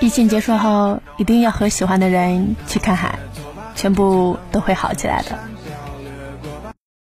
疫情结束后一定要和喜欢的人去看海全部都会好起来的。